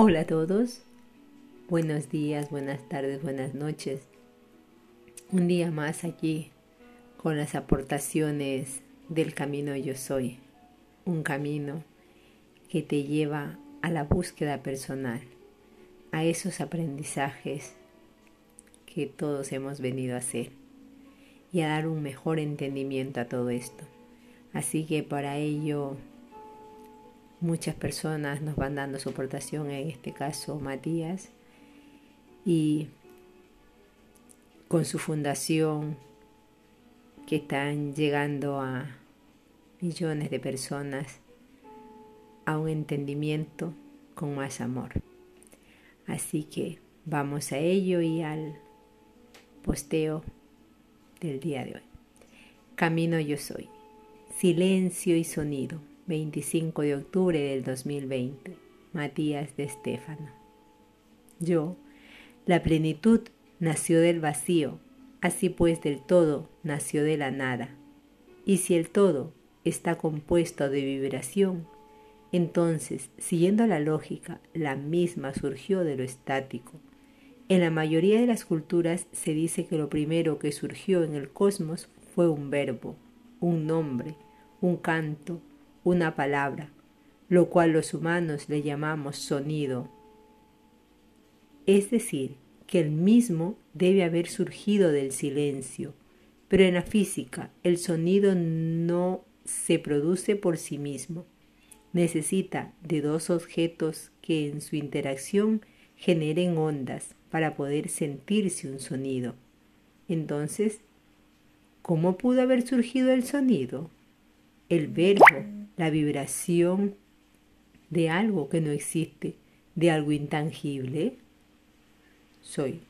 Hola a todos, buenos días, buenas tardes, buenas noches. Un día más aquí con las aportaciones del camino yo soy, un camino que te lleva a la búsqueda personal, a esos aprendizajes que todos hemos venido a hacer y a dar un mejor entendimiento a todo esto. Así que para ello Muchas personas nos van dando su aportación, en este caso Matías, y con su fundación que están llegando a millones de personas a un entendimiento con más amor. Así que vamos a ello y al posteo del día de hoy. Camino yo soy. Silencio y sonido 25 de octubre del 2020. Matías de Estéfano. Yo, la plenitud nació del vacío, así pues del todo nació de la nada. Y si el todo está compuesto de vibración, entonces, siguiendo la lógica, la misma surgió de lo estático. En la mayoría de las culturas se dice que lo primero que surgió en el cosmos fue un verbo, un nombre, un canto, una palabra, lo cual los humanos le llamamos sonido. Es decir, que el mismo debe haber surgido del silencio, pero en la física el sonido no se produce por sí mismo. Necesita de dos objetos que en su interacción generen ondas para poder sentirse un sonido. Entonces, ¿cómo pudo haber surgido el sonido? El verbo la vibración de algo que no existe, de algo intangible? Soy.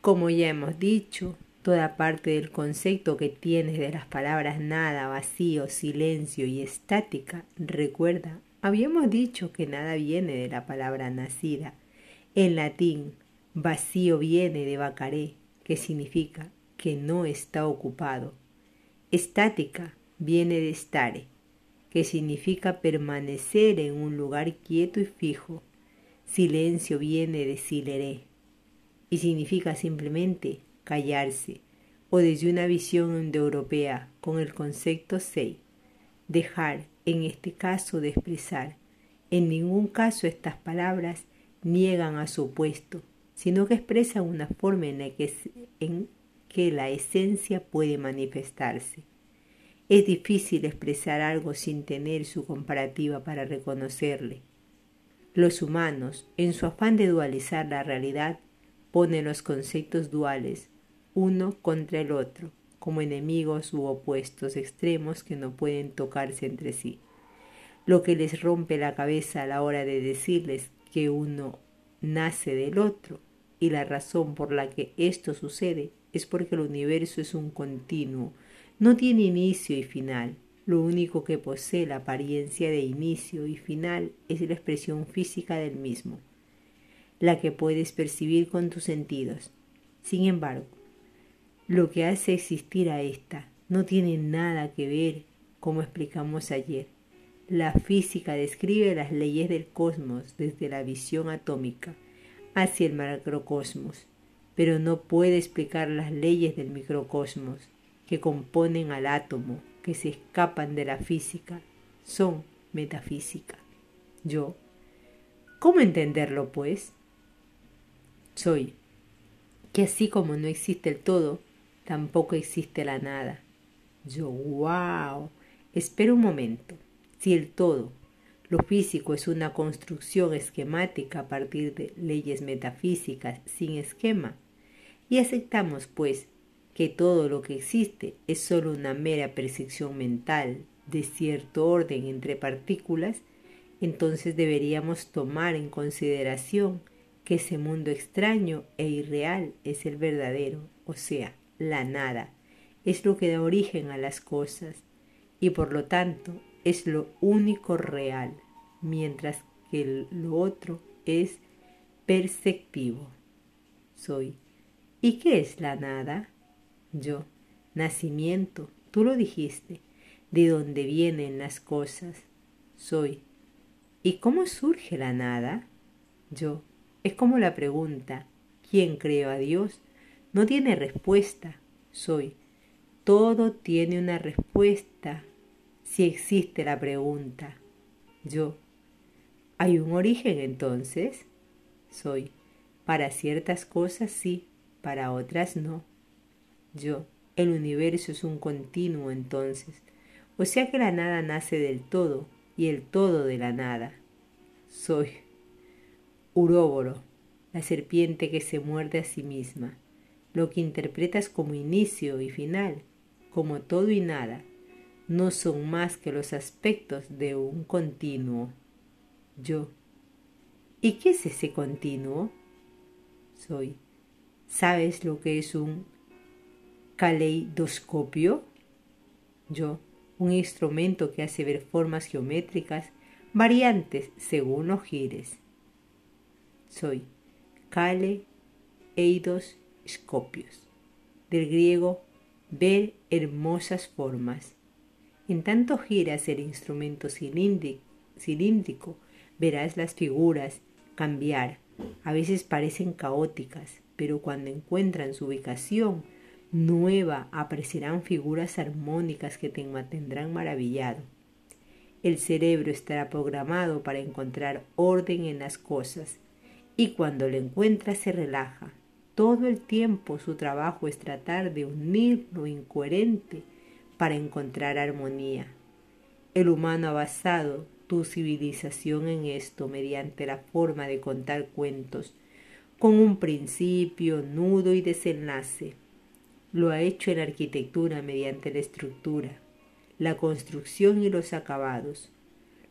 Como ya hemos dicho, toda parte del concepto que tienes de las palabras nada, vacío, silencio y estática, recuerda, habíamos dicho que nada viene de la palabra nacida. En latín, vacío viene de vacaré, que significa que no está ocupado. Estática viene de stare, que significa permanecer en un lugar quieto y fijo. Silencio viene de sileré y significa simplemente callarse o desde una visión europea con el concepto sei, dejar, en este caso de expresar. En ningún caso estas palabras niegan a su opuesto, sino que expresan una forma en la que, en que la esencia puede manifestarse. Es difícil expresar algo sin tener su comparativa para reconocerle. Los humanos, en su afán de dualizar la realidad, ponen los conceptos duales uno contra el otro, como enemigos u opuestos extremos que no pueden tocarse entre sí. Lo que les rompe la cabeza a la hora de decirles que uno nace del otro y la razón por la que esto sucede es porque el universo es un continuo, no tiene inicio y final. Lo único que posee la apariencia de inicio y final es la expresión física del mismo, la que puedes percibir con tus sentidos. Sin embargo, lo que hace existir a esta no tiene nada que ver, como explicamos ayer. La física describe las leyes del cosmos desde la visión atómica hacia el macrocosmos, pero no puede explicar las leyes del microcosmos que componen al átomo, que se escapan de la física, son metafísica. Yo, ¿cómo entenderlo pues? Soy que así como no existe el todo, tampoco existe la nada. Yo, wow, espera un momento. Si el todo, lo físico es una construcción esquemática a partir de leyes metafísicas sin esquema, y aceptamos pues que todo lo que existe es sólo una mera percepción mental de cierto orden entre partículas, entonces deberíamos tomar en consideración que ese mundo extraño e irreal es el verdadero, o sea, la nada, es lo que da origen a las cosas y por lo tanto es lo único real, mientras que lo otro es perceptivo. Soy. ¿Y qué es la nada? Yo, nacimiento, tú lo dijiste, de dónde vienen las cosas, soy. ¿Y cómo surge la nada? Yo. Es como la pregunta, ¿quién creó a Dios? No tiene respuesta. Soy. Todo tiene una respuesta si existe la pregunta. Yo. ¿Hay un origen entonces? Soy. Para ciertas cosas sí, para otras no. Yo. El universo es un continuo entonces. O sea que la nada nace del todo y el todo de la nada. Soy. Uróboro, la serpiente que se muerde a sí misma, lo que interpretas como inicio y final, como todo y nada, no son más que los aspectos de un continuo. Yo. ¿Y qué es ese continuo? Soy. ¿Sabes lo que es un caleidoscopio? Yo. Un instrumento que hace ver formas geométricas variantes según los gires. Soy Kale Eidos Scopios, del griego ver hermosas formas. En tanto giras el instrumento cilíndrico, verás las figuras cambiar. A veces parecen caóticas, pero cuando encuentran su ubicación nueva aparecerán figuras armónicas que te mantendrán maravillado. El cerebro estará programado para encontrar orden en las cosas y cuando lo encuentra se relaja. Todo el tiempo su trabajo es tratar de unir lo incoherente para encontrar armonía. El humano ha basado tu civilización en esto mediante la forma de contar cuentos, con un principio, nudo y desenlace. Lo ha hecho en la arquitectura mediante la estructura, la construcción y los acabados.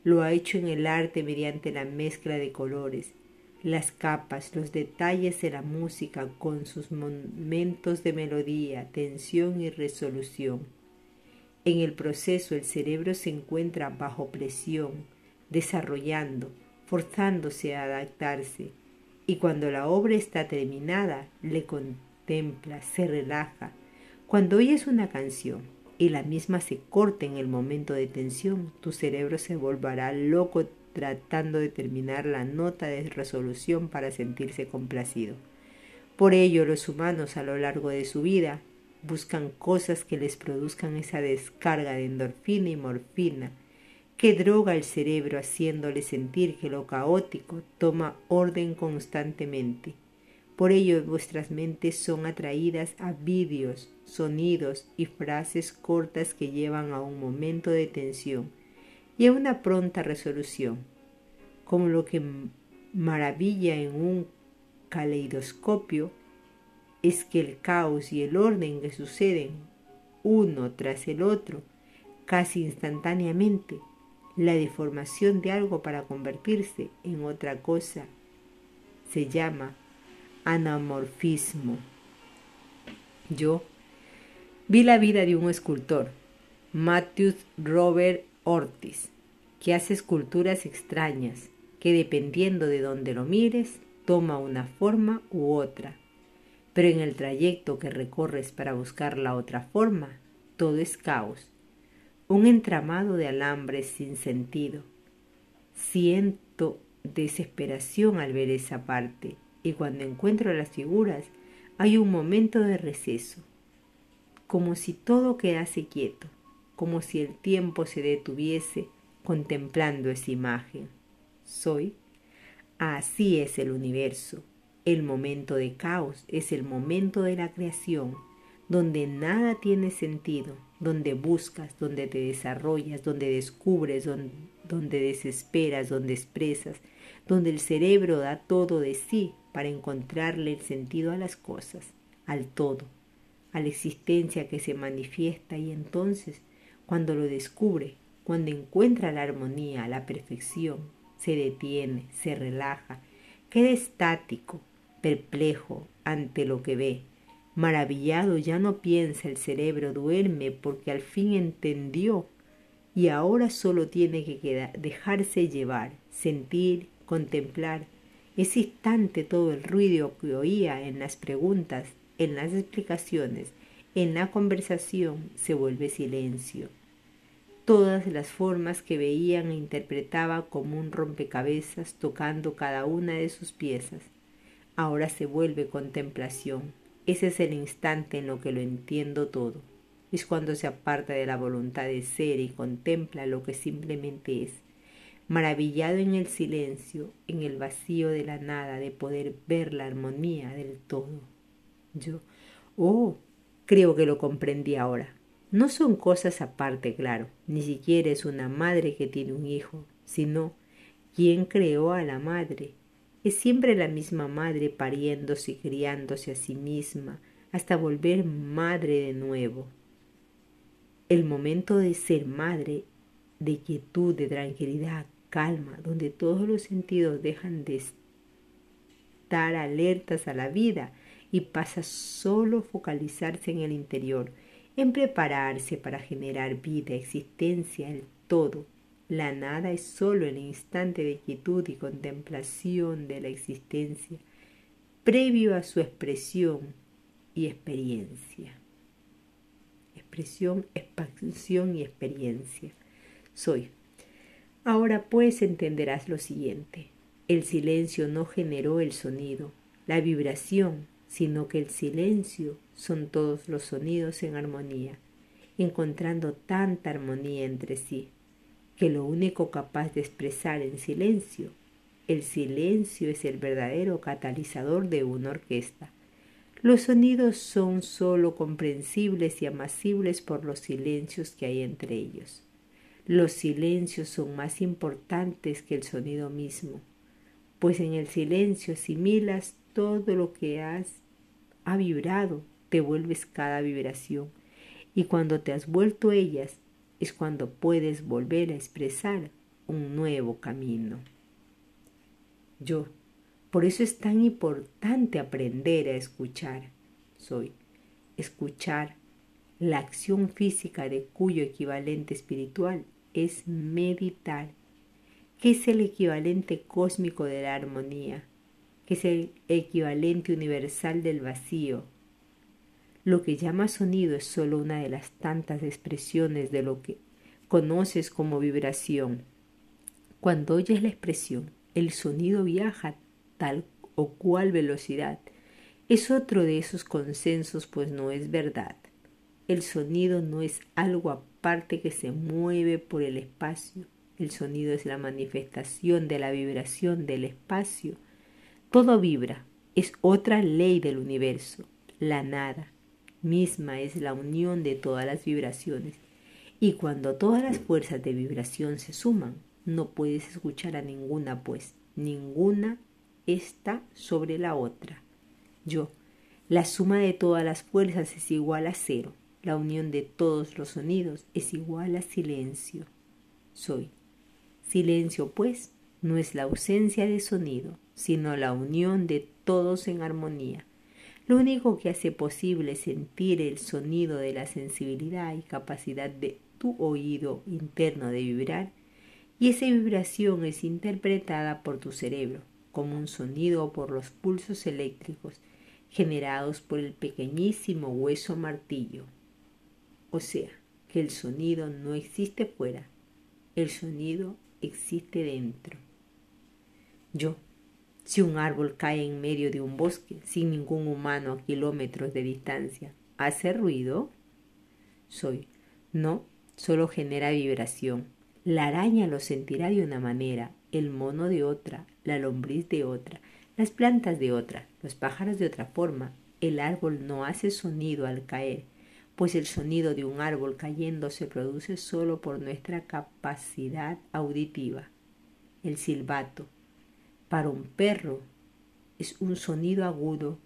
Lo ha hecho en el arte mediante la mezcla de colores, las capas, los detalles de la música con sus momentos de melodía, tensión y resolución. En el proceso el cerebro se encuentra bajo presión, desarrollando, forzándose a adaptarse, y cuando la obra está terminada, le contempla, se relaja. Cuando oyes una canción, y la misma se corta en el momento de tensión, tu cerebro se volverá loco tratando de terminar la nota de resolución para sentirse complacido. Por ello los humanos a lo largo de su vida buscan cosas que les produzcan esa descarga de endorfina y morfina que droga el cerebro haciéndole sentir que lo caótico toma orden constantemente por ello vuestras mentes son atraídas a vídeos, sonidos y frases cortas que llevan a un momento de tensión y a una pronta resolución, como lo que maravilla en un caleidoscopio es que el caos y el orden que suceden uno tras el otro casi instantáneamente, la deformación de algo para convertirse en otra cosa, se llama anamorfismo. Yo vi la vida de un escultor, Matthew Robert Ortiz, que hace esculturas extrañas, que dependiendo de donde lo mires, toma una forma u otra. Pero en el trayecto que recorres para buscar la otra forma, todo es caos, un entramado de alambres sin sentido. Siento desesperación al ver esa parte y cuando encuentro las figuras hay un momento de receso, como si todo quedase quieto, como si el tiempo se detuviese contemplando esa imagen. Soy. Así es el universo. El momento de caos es el momento de la creación, donde nada tiene sentido, donde buscas, donde te desarrollas, donde descubres, donde, donde desesperas, donde expresas, donde el cerebro da todo de sí para encontrarle el sentido a las cosas, al todo, a la existencia que se manifiesta y entonces, cuando lo descubre, cuando encuentra la armonía, la perfección, se detiene, se relaja, queda estático, perplejo ante lo que ve. Maravillado ya no piensa, el cerebro duerme porque al fin entendió y ahora solo tiene que dejarse llevar, sentir, contemplar, ese instante todo el ruido que oía en las preguntas, en las explicaciones, en la conversación, se vuelve silencio. todas las formas que veían e interpretaba como un rompecabezas tocando cada una de sus piezas. Ahora se vuelve contemplación. Ese es el instante en lo que lo entiendo todo. Es cuando se aparta de la voluntad de ser y contempla lo que simplemente es. Maravillado en el silencio, en el vacío de la nada, de poder ver la armonía del todo. Yo, oh, creo que lo comprendí ahora. No son cosas aparte, claro, ni siquiera es una madre que tiene un hijo, sino quién creó a la madre. Es siempre la misma madre pariéndose y criándose a sí misma hasta volver madre de nuevo. El momento de ser madre, de quietud, de tranquilidad, calma, donde todos los sentidos dejan de estar alertas a la vida y pasa solo focalizarse en el interior, en prepararse para generar vida, existencia, el todo. La nada es solo el instante de quietud y contemplación de la existencia, previo a su expresión y experiencia. Expresión, expansión y experiencia. Soy. Ahora pues entenderás lo siguiente. El silencio no generó el sonido, la vibración, sino que el silencio son todos los sonidos en armonía, encontrando tanta armonía entre sí, que lo único capaz de expresar en silencio, el silencio es el verdadero catalizador de una orquesta. Los sonidos son sólo comprensibles y amasibles por los silencios que hay entre ellos. Los silencios son más importantes que el sonido mismo, pues en el silencio asimilas todo lo que has ha vibrado, te vuelves cada vibración. Y cuando te has vuelto ellas, es cuando puedes volver a expresar un nuevo camino. Yo, por eso es tan importante aprender a escuchar. Soy escuchar la acción física de cuyo equivalente espiritual es meditar, que es el equivalente cósmico de la armonía que es el equivalente universal del vacío. Lo que llama sonido es solo una de las tantas expresiones de lo que conoces como vibración. Cuando oyes la expresión, el sonido viaja tal o cual velocidad. Es otro de esos consensos, pues no es verdad. El sonido no es algo aparte que se mueve por el espacio. El sonido es la manifestación de la vibración del espacio todo vibra, es otra ley del universo. La nada misma es la unión de todas las vibraciones. Y cuando todas las fuerzas de vibración se suman, no puedes escuchar a ninguna, pues ninguna está sobre la otra. Yo, la suma de todas las fuerzas es igual a cero. La unión de todos los sonidos es igual a silencio. Soy. Silencio, pues, no es la ausencia de sonido, sino la unión de todos en armonía. Lo único que hace posible sentir el sonido de la sensibilidad y capacidad de tu oído interno de vibrar, y esa vibración es interpretada por tu cerebro como un sonido por los pulsos eléctricos generados por el pequeñísimo hueso martillo. O sea, que el sonido no existe fuera, el sonido existe dentro. Yo, si un árbol cae en medio de un bosque sin ningún humano a kilómetros de distancia, ¿hace ruido? Soy. No, solo genera vibración. La araña lo sentirá de una manera, el mono de otra, la lombriz de otra, las plantas de otra, los pájaros de otra forma. El árbol no hace sonido al caer, pues el sonido de un árbol cayendo se produce solo por nuestra capacidad auditiva. El silbato, para un perro es un sonido agudo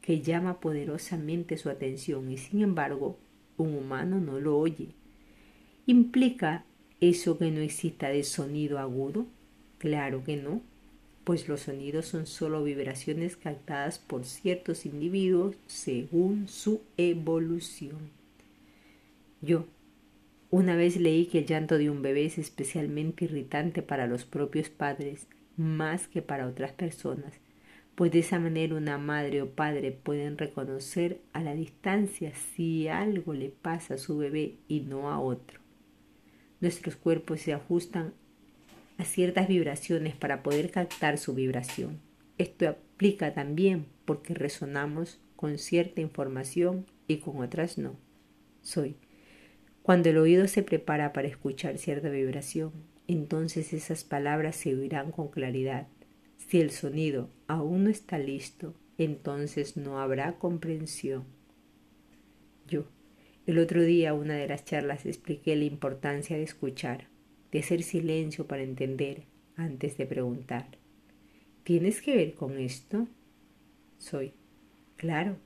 que llama poderosamente su atención y sin embargo un humano no lo oye. ¿Implica eso que no exista de sonido agudo? Claro que no, pues los sonidos son solo vibraciones captadas por ciertos individuos según su evolución. Yo, una vez leí que el llanto de un bebé es especialmente irritante para los propios padres más que para otras personas, pues de esa manera una madre o padre pueden reconocer a la distancia si algo le pasa a su bebé y no a otro. nuestros cuerpos se ajustan a ciertas vibraciones para poder captar su vibración. Esto aplica también porque resonamos con cierta información y con otras no. Soy. Cuando el oído se prepara para escuchar cierta vibración, entonces esas palabras se oirán con claridad. Si el sonido aún no está listo, entonces no habrá comprensión. Yo. El otro día, una de las charlas, expliqué la importancia de escuchar, de hacer silencio para entender antes de preguntar. ¿Tienes que ver con esto? Soy. Claro,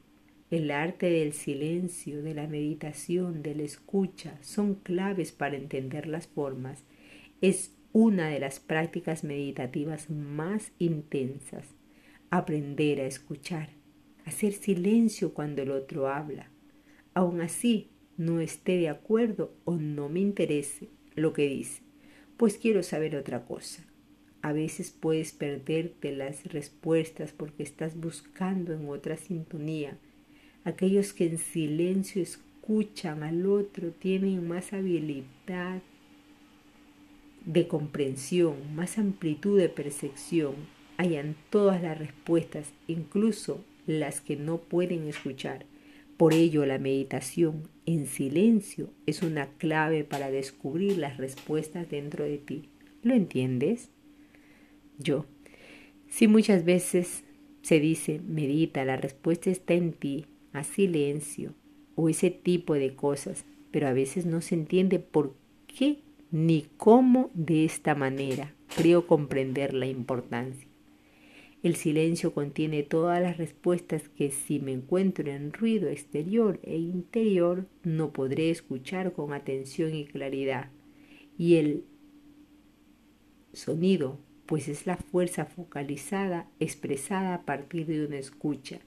el arte del silencio, de la meditación, de la escucha son claves para entender las formas. Es una de las prácticas meditativas más intensas. Aprender a escuchar, hacer silencio cuando el otro habla. Aun así, no esté de acuerdo o no me interese lo que dice, pues quiero saber otra cosa. A veces puedes perderte las respuestas porque estás buscando en otra sintonía. Aquellos que en silencio escuchan al otro tienen más habilidad de comprensión, más amplitud de percepción. Hayan todas las respuestas, incluso las que no pueden escuchar. Por ello, la meditación en silencio es una clave para descubrir las respuestas dentro de ti. ¿Lo entiendes? yo. Si muchas veces se dice, medita, la respuesta está en ti, a silencio, o ese tipo de cosas, pero a veces no se entiende por qué ni cómo de esta manera. Creo comprender la importancia. El silencio contiene todas las respuestas que si me encuentro en ruido exterior e interior no podré escuchar con atención y claridad. Y el sonido pues es la fuerza focalizada expresada a partir de una escucha.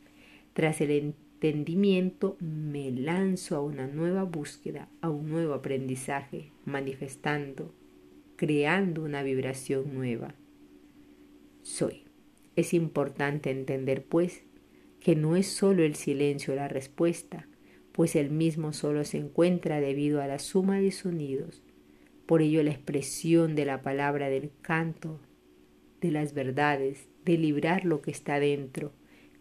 Tras el entendimiento me lanzo a una nueva búsqueda, a un nuevo aprendizaje, manifestando, creando una vibración nueva. Soy. Es importante entender, pues, que no es solo el silencio la respuesta, pues el mismo solo se encuentra debido a la suma de sonidos. Por ello la expresión de la palabra del canto de las verdades, de librar lo que está dentro.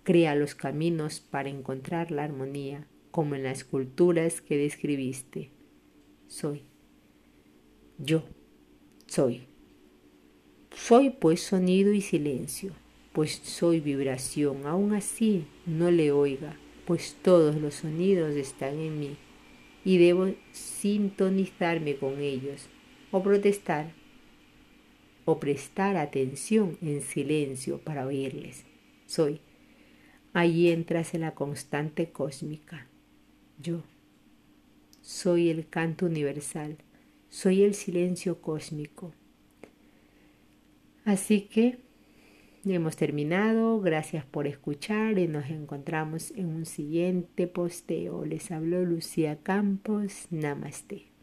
Crea los caminos para encontrar la armonía, como en las esculturas que describiste. Soy. Yo. Soy. Soy pues sonido y silencio, pues soy vibración, aún así no le oiga, pues todos los sonidos están en mí y debo sintonizarme con ellos o protestar o prestar atención en silencio para oírles. Soy. Allí entras en la constante cósmica. Yo. Soy el canto universal. Soy el silencio cósmico. Así que hemos terminado. Gracias por escuchar y nos encontramos en un siguiente posteo. Les habló Lucía Campos. Namaste.